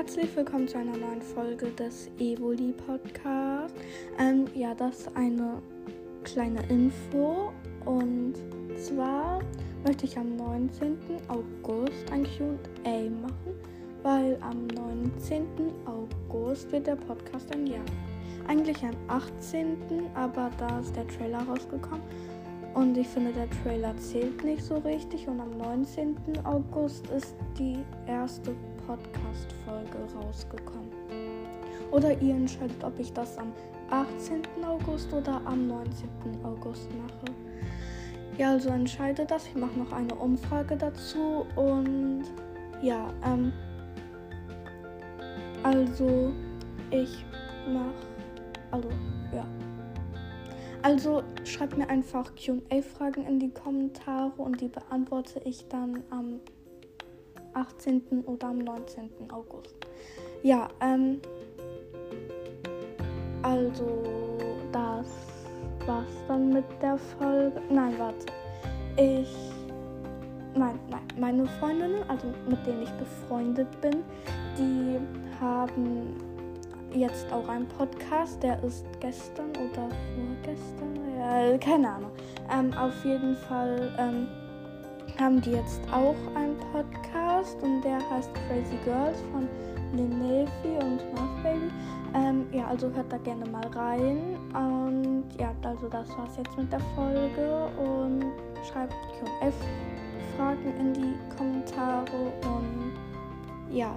herzlich willkommen zu einer neuen Folge des Evoli Podcast. Ähm, ja, das ist eine kleine Info und zwar möchte ich am 19. August ein QA machen, weil am 19. August wird der Podcast ein Jahr. Eigentlich am 18. aber da ist der Trailer rausgekommen und ich finde, der Trailer zählt nicht so richtig. Und am 19. August ist die erste Podcast-Folge rausgekommen. Oder ihr entscheidet, ob ich das am 18. August oder am 19. August mache. Ja, also entscheidet das. Ich mache noch eine Umfrage dazu. Und ja, ähm. Also, ich mache. Also, ja. Also schreibt mir einfach QA-Fragen in die Kommentare und die beantworte ich dann am 18. oder am 19. August. Ja, ähm. Also, das war's dann mit der Folge. Nein, warte. Ich. Nein, nein. Meine Freundinnen, also mit denen ich befreundet bin, die haben jetzt auch einen Podcast. Der ist gestern oder vorgestern, ja, keine Ahnung. Ähm, auf jeden Fall ähm, haben die jetzt auch einen Podcast und der heißt Crazy Girls von Linefi und Muff Baby. Ähm, ja, also hört da gerne mal rein. Und ja, also das war's jetzt mit der Folge und schreibt QF-Fragen in die Kommentare und ja.